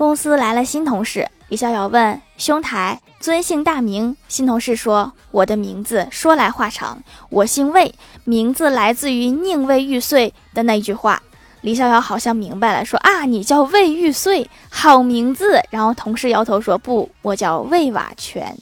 公司来了新同事李逍遥问兄台尊姓大名？新同事说我的名字说来话长。我姓魏名字来自于宁为玉碎的那句话。李逍遥好像明白了说啊你叫魏玉碎好名字。然后同事摇头说不我叫魏瓦全。